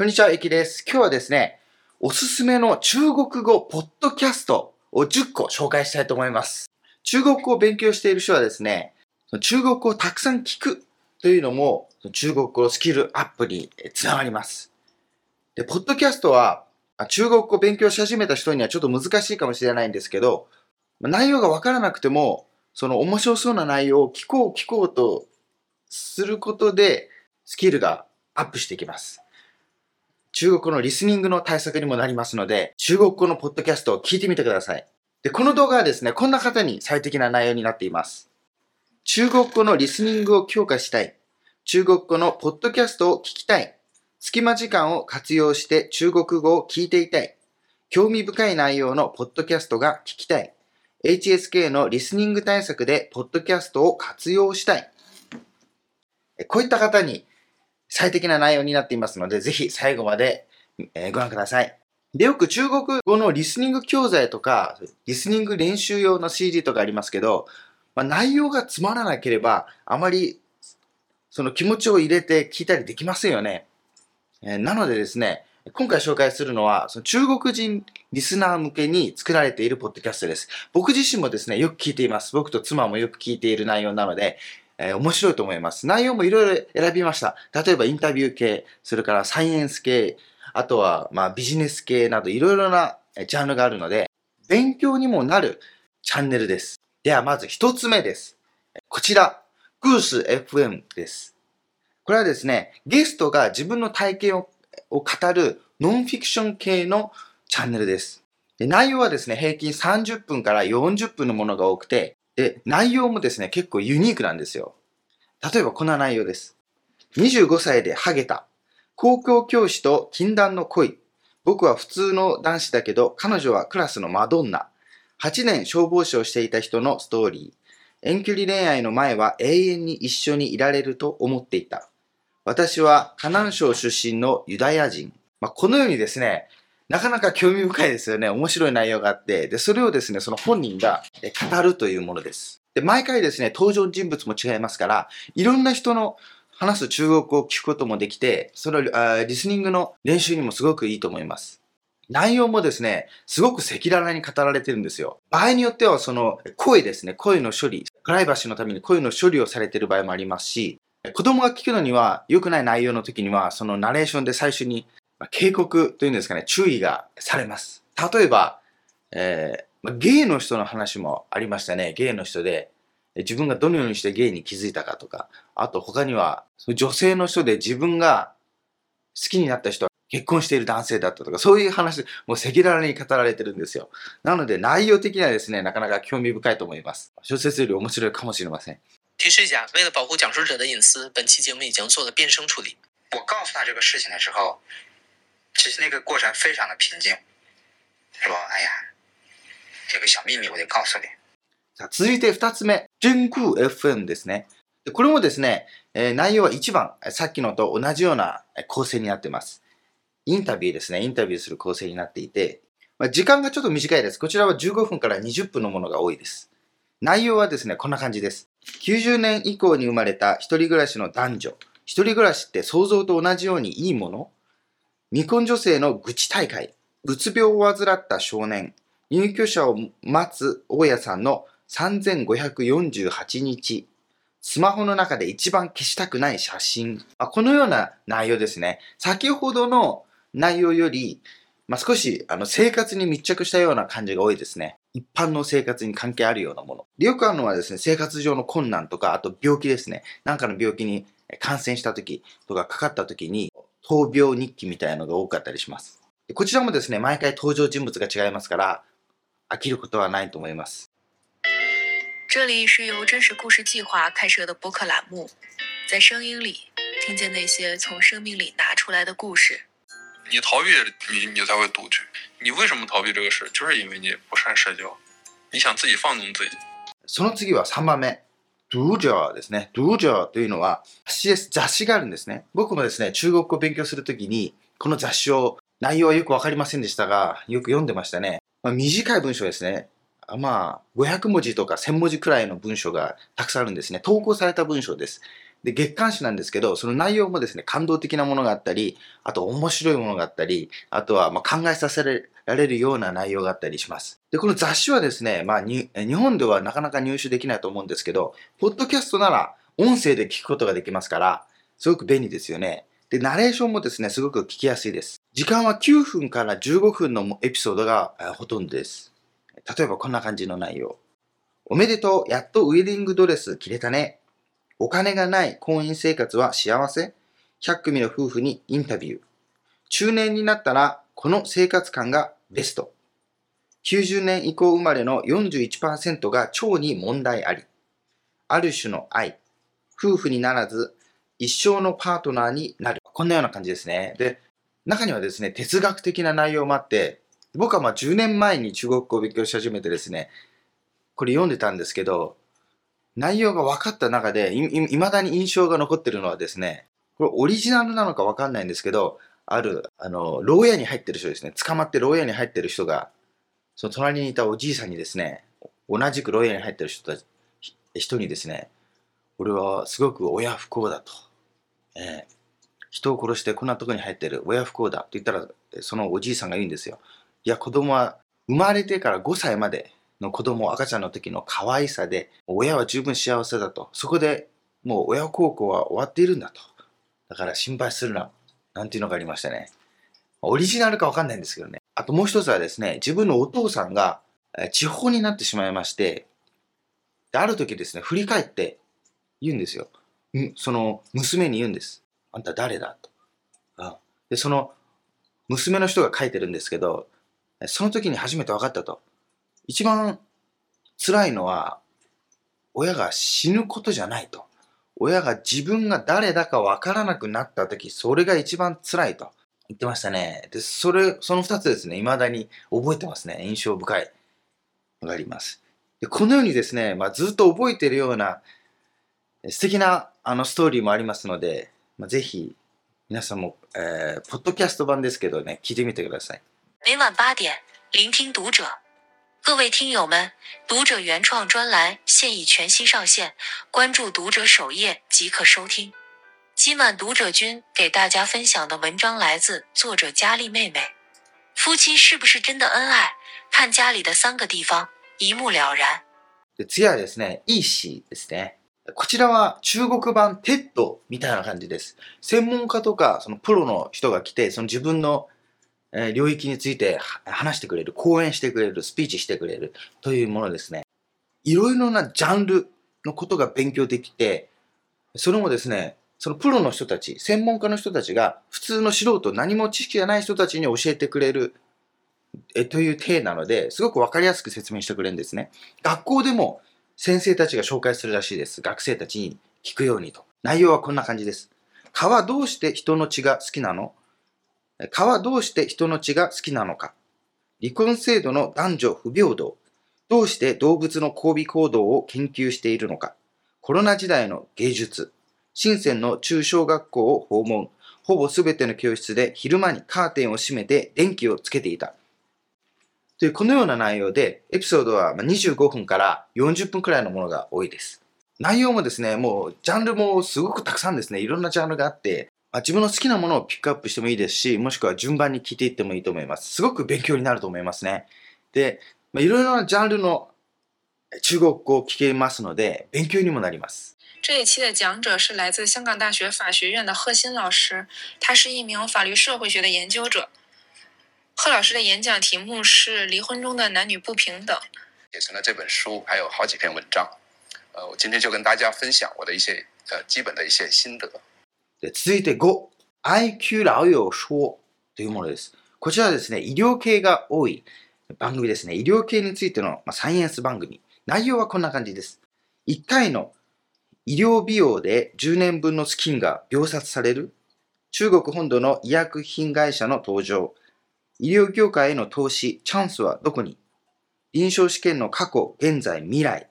こんにちは、ゆきです。今日はですね、おすすめの中国語ポッドキャストを10個紹介したいと思います。中国語を勉強している人はですね、中国語をたくさん聞くというのも中国語スキルアップにつながります。で、ポッドキャストは中国語を勉強し始めた人にはちょっと難しいかもしれないんですけど、内容がわからなくても、その面白そうな内容を聞こう聞こうとすることでスキルがアップしていきます。中国語のリスニングの対策にもなりますので、中国語のポッドキャストを聞いてみてください。で、この動画はですね、こんな方に最適な内容になっています。中国語のリスニングを強化したい。中国語のポッドキャストを聞きたい。隙間時間を活用して中国語を聞いていたい。興味深い内容のポッドキャストが聞きたい。HSK のリスニング対策でポッドキャストを活用したい。こういった方に最適な内容になっていますので、ぜひ最後までご覧ください。で、よく中国語のリスニング教材とか、リスニング練習用の CD とかありますけど、まあ、内容がつまらなければ、あまりその気持ちを入れて聞いたりできませんよね。えーなのでですね、今回紹介するのは、その中国人リスナー向けに作られているポッドキャストです。僕自身もですね、よく聞いています。僕と妻もよく聞いている内容なので、えー面白いと思います。内容もいろいろ選びました。例えばインタビュー系、それからサイエンス系、あとはまあビジネス系などいろいろなジャンルがあるので、勉強にもなるチャンネルです。ではまず一つ目です。こちら、グース FM です。これはですね、ゲストが自分の体験をを語るノンフィクション系のチャンネルです。内容はですね、平均30分から40分のものが多くて、で、内容もですね、結構ユニークなんですよ。例えばこんな内容です。25歳でハゲた。公共教師と禁断の恋。僕は普通の男子だけど、彼女はクラスのマドンナ。8年消防士をしていた人のストーリー。遠距離恋愛の前は永遠に一緒にいられると思っていた。私は河南省出身のユダヤ人。まあ、このようにですね、なかなか興味深いですよね。面白い内容があって、で、それをですね、その本人が語るというものです。で、毎回ですね、登場人物も違いますから、いろんな人の話す中国語を聞くこともできて、そのあリスニングの練習にもすごくいいと思います。内容もですね、すごく赤裸々に語られてるんですよ。場合によってはその声ですね、声の処理、プライバシーのために声の処理をされてる場合もありますし、子供が聞くのには良くない内容の時には、そのナレーションで最初にまあ警告というんですかね、注意がされます。例えば、えーまあゲイの人の話もありましたね。ゲイの人で、え自分がどのようにしてゲイに気づいたかとか、あと他には、その女性の人で自分が好きになった人は結婚している男性だったとか、そういう話、もう赤裸々に語られてるんですよ。なので内容的にはですね、なかなか興味深いと思います。小説より面白いかもしれません。提示一下，为了保护讲述者的隐私，本期节目已经做了变声处理。我告诉他这个事情的时候，其实那个过程非常的平静，说：“哎呀，有个小秘密我得告诉你。さあ続いて二つ目、純空 FM ですね。これもですね、えー内容は一番、さっきのと同じような構成になっています。インタビューですね。インタビューする構成になっていて、まあ、時間がちょっと短いです。こちらは15分から20分のものが多いです。内容はですね、こんな感じです。90年以降に生まれた一人暮らしの男女。一人暮らしって想像と同じようにいいもの未婚女性の愚痴大会。うつ病を患った少年。入居者を待つ大家さんの3548日。スマホの中で一番消したくない写真。まあ、このような内容ですね。先ほどの内容より、まあ、少しあの生活に密着したような感じが多いですね。一般の生活に関係あるようなもの。よくあるのはですね、生活上の困難とか、あと病気ですね。なんかの病気に感染した時とかかかった時に、闘病日記みたいなのが多かったりします。でこちらもですね、毎回登場人物が違いますから、飽きることはないと思います。这里是由真实故事计划开设的播客栏目，在声音里听见那些从生命里拿出来的故事。你逃避，你你才会独居。你为什么逃避这个事？就是因为你不善社交，你想自己放纵自己。その次は3番目。ドゥージャーですね。ドゥージャーというのは雑誌。があるんですね。僕もですね、中国語を勉強するときに、この雑誌を、内容はよくわかりませんでしたが、よく読んでましたね。まあ、短い文章ですね。まあ、500文字とか1000文字くらいの文章がたくさんあるんですね。投稿された文章です。で、月刊誌なんですけど、その内容もですね、感動的なものがあったり、あと面白いものがあったり、あとはま考えさせられるような内容があったりします。で、この雑誌はですね、まあ、日本ではなかなか入手できないと思うんですけど、ポッドキャストなら音声で聞くことができますから、すごく便利ですよね。で、ナレーションもですね、すごく聞きやすいです。時間は9分から15分のエピソードがほとんどです。例えばこんな感じの内容。おめでとう、やっとウェディングドレス着れたね。お金がない婚姻生活は幸せ ?100 組の夫婦にインタビュー。中年になったらこの生活感がベスト。90年以降生まれの41%が腸に問題あり。ある種の愛。夫婦にならず一生のパートナーになる。こんなような感じですね。で、中にはですね、哲学的な内容もあって、僕はまあ10年前に中国語を勉強し始めてですね、これ読んでたんですけど、内容が分かった中でい、い未だに印象が残ってるのはですね、これオリジナルなのか分かんないんですけど、ある、あの、牢屋に入ってる人ですね、捕まって牢屋に入ってる人が、その隣にいたおじいさんにですね、同じく牢屋に入ってる人たち、人にですね、俺はすごく親不幸だと。えー人を殺してこんなとこに入ってる親不幸だと言ったら、そのおじいさんが言うんですよ。いや、子供は生まれてから5歳までの子供、赤ちゃんの時の可愛さで、親は十分幸せだと。そこでもう親孝行は終わっているんだと。だから心配するな。なんていうのがありましたね。オリジナルかわかんないんですけどね。あともう一つはですね、自分のお父さんが地方になってしまいまして、である時ですね、振り返って言うんですよ。その娘に言うんです。あんた誰だと。あで、その娘の人が書いてるんですけど、その時に初めて分かったと。一番辛いのは、親が死ぬことじゃないと。親が自分が誰だか分からなくなった時、それが一番辛いと言ってましたね。で、それ、その二つですね、未だに覚えてますね。印象深いのがあります。で、このようにですね、まあ、ずっと覚えてるような素敵なあのストーリーもありますので、まあ、ぜひ皆さんも、えーポッドキャスト版ですけどね、聞いてみてください。每晚八点，聆听读者。各位听友们，读者原创专栏现已全新上线，关注读者首页即可收听。今晚读者君给大家分享的文章来自作者佳丽妹妹。夫妻是不是真的恩爱？看家里的三个地方，一目了然。で次はですね、イーシーですね。こちらは中国版テッドみたいな感じです。専門家とか、そのプロの人が来て、その自分の、 え領域について話してくれる、講演してくれる、スピーチしてくれるというものですね。いろいろなジャンルのことが勉強できて、それもですね、そのプロの人たち、専門家の人たちが、普通の素人、何も知識がない人たちに教えてくれる、えという体なので、すごくわかりやすく説明してくれるんですね。学校でも先生たちが紹介するらしいです。学生たちに聞くようにと。内容はこんな感じです。蚊はどうして人の血が好きなの？蚊はどうして人の血が好きなのか離婚制度の男女不平等。どうして動物の交尾行動を研究しているのかコロナ時代の芸術。深センの中小学校を訪問。ほぼすべての教室で昼間にカーテンを閉めて電気をつけていた。というこのような内容で、エピソードは25分から40分くらいのものが多いです。内容もですね、もうジャンルもすごくたくさんですね、いろんなジャンルがあって、自分の好きなものをピックアップしてもいいですし、もしくは順番に聞いていってもいいと思います。すごく勉強になると思いますね。で、まあ、いろいろなジャンルのえ中国語を聞けますので、勉強にもなります。这一期的讲者是来自香港大学法学院的贺新老师，他是一名法律社会学的研究者。贺老师的演讲题目是“离婚中的男女不平等写成了这本书，还有好几篇文章。呃，我今天就跟大家分享我的一些呃基本的一些心得。で続いて5、IQ ラオヨ说というものです。こちらはですね、医療系が多い番組ですね。医療系についての、サイエンス番組。内容はこんな感じです。1回の医療美容で10年分の資金が秒殺される中国本土の医薬品会社の登場。医療業界への投資、チャンスはどこに？臨床試験の過去、現在、未来。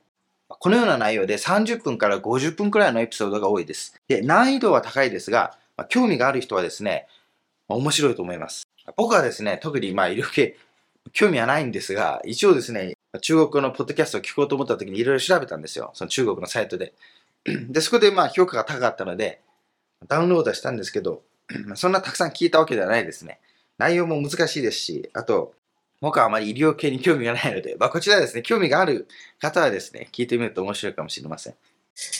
このような内容で30分から50分くらいのエピソードが多いです。で、難易度は高いですが、まあ興味がある人はですね、まあ面白いと思います。僕はですね、特にまあ医療系、興味はないんですが、一応ですね、中国のポッドキャストを聞こうと思った時にいろいろ調べたんですよ。その中国のサイトで。で、そこでまあ評価が高かったので、ダウンロードしたんですけど、そんなたくさん聞いたわけではないですね。内容も難しいですし、あと、僕はあまり医療系に興味がないので、まあ、こちらですね、興味がある方はですね、聞いてみると面白いかもしれません。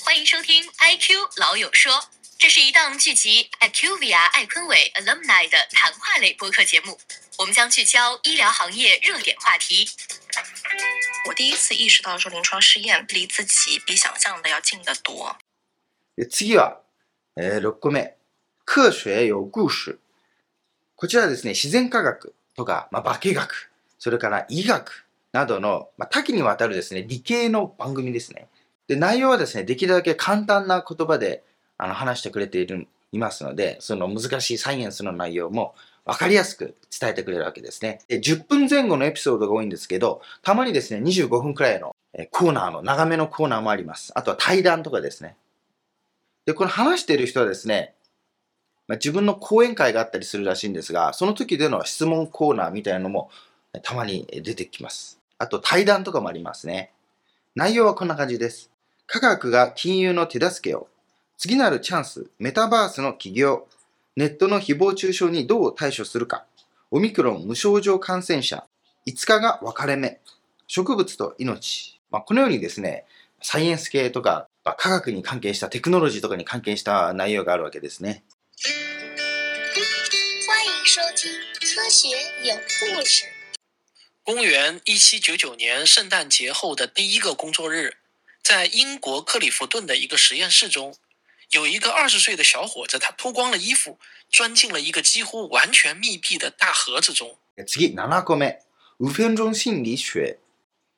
欢迎收听 IQ 老友说，这是一档聚集 IQVIA 艾坤伟 alumni 的谈话类播客节目。我们将聚焦医疗行业热点话题。我第一次意识到说临床试验离自己比想象的要近得多。で次は、えー6個目。科学有故事。こちらはですね、自然科学とか、まあ、化学、それから医学などの、まあ、多岐にわたるですね、理系の番組ですね。で、内容はですね、できるだけ簡単な言葉であの話してくれている、いますので、その難しいサイエンスの内容もわかりやすく伝えてくれるわけですね。で、10分前後のエピソードが多いんですけど、たまにですね、25分くらいのコーナーの、長めのコーナーもあります。あとは対談とかですね。で、この話している人はですね、まあ、自分の講演会があったりするらしいんですが、その時での質問コーナーみたいなのもたまに出てきます。あと対談とかもありますね。内容はこんな感じです。科学が金融の手助けを、次なるチャンス、メタバースの起業、ネットの誹謗中傷にどう対処するか、オミクロン無症状感染者、5日が分かれ目、植物と命。まあ、このようにですね、サイエンス系とか、まあ科学に関係したテクノロジーとかに関係した内容があるわけですね。欢迎收听科学有故事。公元一七九九年圣诞节后的第一个工作日，在英国克里夫顿的一个实验室中，有一个二十岁的小伙子，他脱光了衣服，钻进了一个几乎完全密闭的大盒子中。次、7個目。ウフェンロン心理学。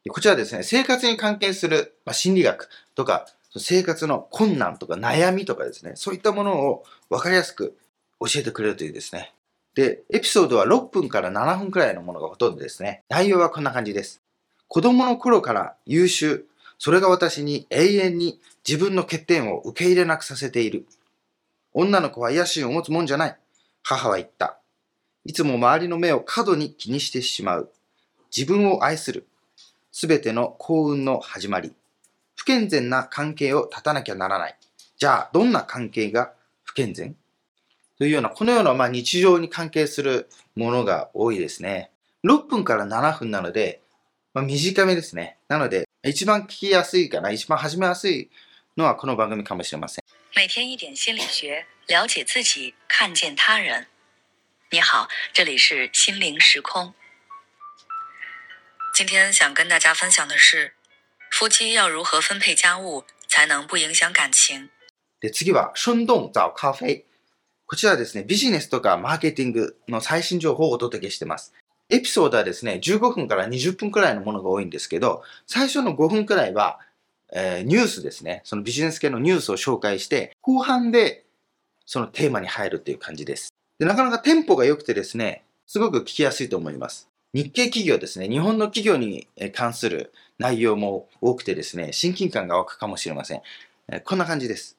こちらはですね、生活に関係する、まあ、心理学とか、生活の困難とか悩みとかですね、そういったものを分かりやすく教えてくれるというですね。 で、エピソードは6分から7分くらいのものがほとんどですね。内容はこんな感じです。子供の頃から優秀。それが私に永遠に自分の欠点を受け入れなくさせている。女の子は野心を持つもんじゃない。母は言った。いつも周りの目を過度に気にしてしまう。自分を愛する。すべての幸運の始まり。不健全な関係を断たなきゃならない。じゃあ、どんな関係が不健全？というような、このようなまあ日常に関係するものが多いですね。6分から7分なので、まあ、短めですね。なので、一番聞きやすいかな、一番始めやすいのはこの番組かもしれません。每天一点心理学，了解自己，看见他人。你好，这里是心灵时空。今天想跟大家分享的是，夫妻要如何分配家务才能不影响感情。で、次は、ションドンザオカフェ。こちらはですね、ビジネスとかマーケティングの最新情報をお届けしてます。エピソードはですね、15分から20分くらいのものが多いんですけど、最初の5分くらいは、えーニュースですね。そのビジネス系のニュースを紹介して、後半でそのテーマに入るっていう感じです。で、なかなかテンポが良くてですね、すごく聞きやすいと思います。日系企業ですね、日本の企業に関する内容も多くてですね、親近感が湧くかもしれません。こんな感じです。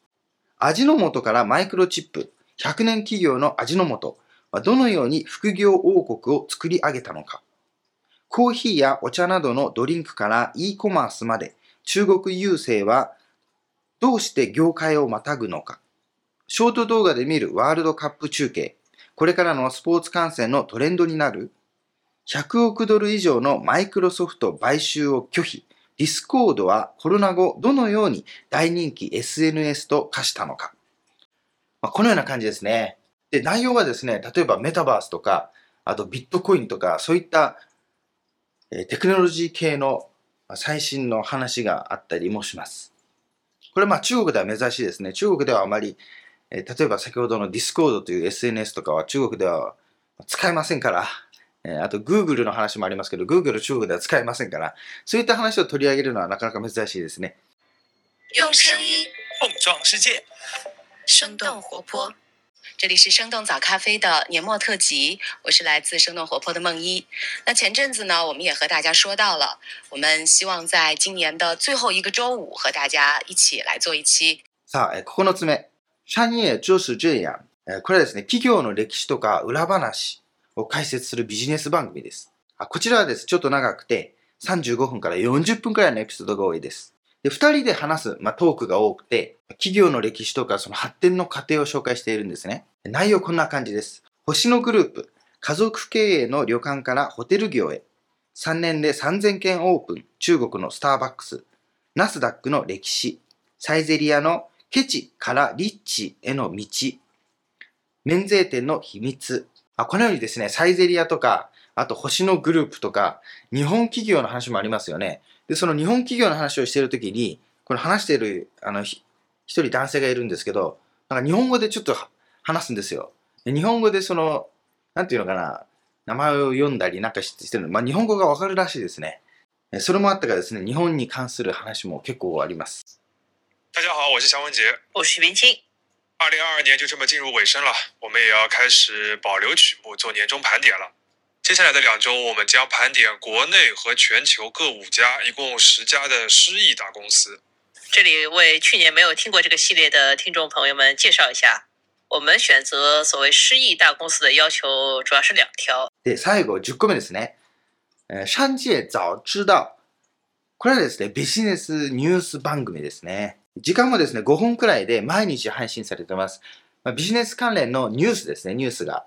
味の素からマイクロチップ、100年企業の味の素はどのように副業王国を作り上げたのか。コーヒーやお茶などのドリンクから e コマースまで中国郵政はどうして業界をまたぐのか。ショート動画で見るワールドカップ中継。これからのスポーツ観戦のトレンドになる100億ドル以上のマイクロソフト買収を拒否。ディスコードはコロナ後どのように大人気 SNS と化したのか。まあ、このような感じですね。で、内容はですね、例えばメタバースとか、あとビットコインとか、そういった、えテクノロジー系の最新の話があったりもします。これまあ中国では珍しいですね。中国ではあまり、え例えば先ほどのディスコードという SNS とかは中国では使えませんから、えあと Google の話もありますけど、Google 中国では使えませんから、そういった話を取り上げるのはなかなか珍しいですね。用声音碰撞世界。生动活泼。这里是生动早咖啡的年末特辑，我是来自生动活泼的梦一。那前阵子呢，我们也和大家说到了，我们希望在今年的最后一个周五和大家一起来做一期。さあ、このつめ、社員就是这样。これはですね、企業の歴史とか裏話を解説するビジネス番組です。あ、こちらはです、ちょっと長くて三十五分から四十分くらいのエピソードが多いです。で、二人で話す、まあ、トークが多くて、企業の歴史とかその発展の過程を紹介しているんですね。内容こんな感じです。星野グループ、家族経営の旅館からホテル業へ。3年で3000件オープン、中国のスターバックス、ナスダックの歴史、サイゼリアのケチからリッチへの道、免税店の秘密。あこのようにですね、サイゼリアとか、あと星野グループとか、日本企業の話もありますよね。で、その日本企業の話をしているときに、これ話している、あの、ひ一人男性がいるんですけど、なんか日本語でちょっと話すんですよ。で日本語でその、なんていうのかな、名前を読んだりなんかしてるの。まあ、日本語がわかるらしいですね。えそれもあったからですね、日本に関する話も結構あります。大家好，我是祥文杰。我是云清。二零二二年就这么进入尾声了，我们也要开始保留曲目做年终盘点了。接下来的两周，我们将盘点国内和全球各五家，一共十家的失意大公司。这里为去年没有听过这个系列的听众朋友们介绍一下，我们选择所谓失意大公司的要求主要是两条。で、最後10個目ですね。えーシャンジエ早知道。これはですね、ビジネスニュース番組ですね。時間もですね、5分くらいで毎日配信されてます。まあ、ビジネス関連のニュースですね、ニュースが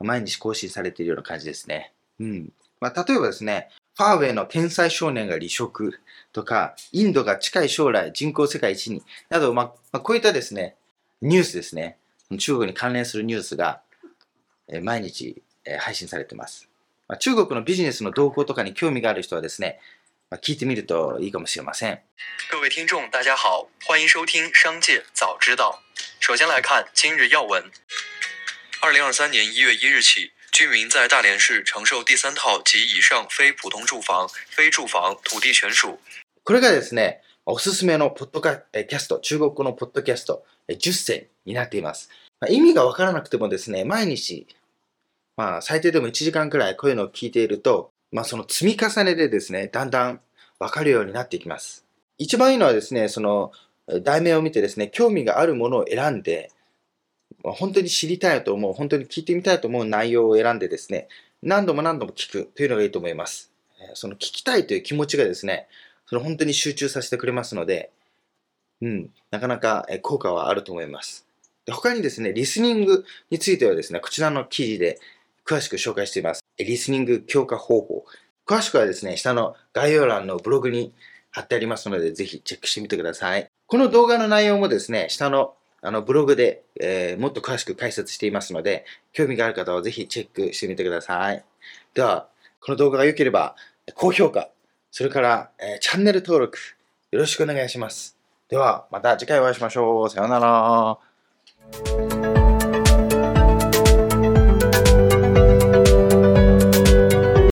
毎日更新されているような感じですね。うん。まあ、例えばですね、ファーウェイの天才少年が離職とか、インドが近い将来人口世界一に、など、まあ、まあ、こういったですね、ニュースですね。中国に関連するニュースが、えー毎日、えー配信されてます。まあ、中国のビジネスの動向とかに興味がある人はですね、まあ、聞いてみるといいかもしれません。各位听众，大家好，欢迎收听《商界早知道》。首先来看今日要闻。二零二三年一月一日起，居民在大连市承受第三套及以上非普通住房、非住房土地权属これがですね、おすすめのポッドカえキャスト、中国語のポッドキャスト、10選になっています。まあ、意味がわからなくてもですね、毎日、まあ、最低でも1時間くらいこういうのを聞いていると、まあ、その積み重ねでですね、だんだんわかるようになっていきます。一番いいのはですね、その、題名を見てですね、興味があるものを選んで、本当に知りたいと思う、本当に聞いてみたいと思う内容を選んでですね、何度も何度も聞くというのがいいと思います。その聞きたいという気持ちがですね、その本当に集中させてくれますので、うん、なかなか効果はあると思います。で他にですね、リスニングについてはですね、こちらの記事で詳しく紹介しています。リスニング強化方法。詳しくはですね、下の概要欄のブログに貼ってありますので、ぜひチェックしてみてください。この動画の内容もですね、下のあのブログで、えーもっと詳しく解説していますので、興味がある方はぜひチェックしてみてください。では、この動画が良ければ、高評価、それから、えーチャンネル登録、よろしくお願いします。では、また次回お会いしましょう。さようなら。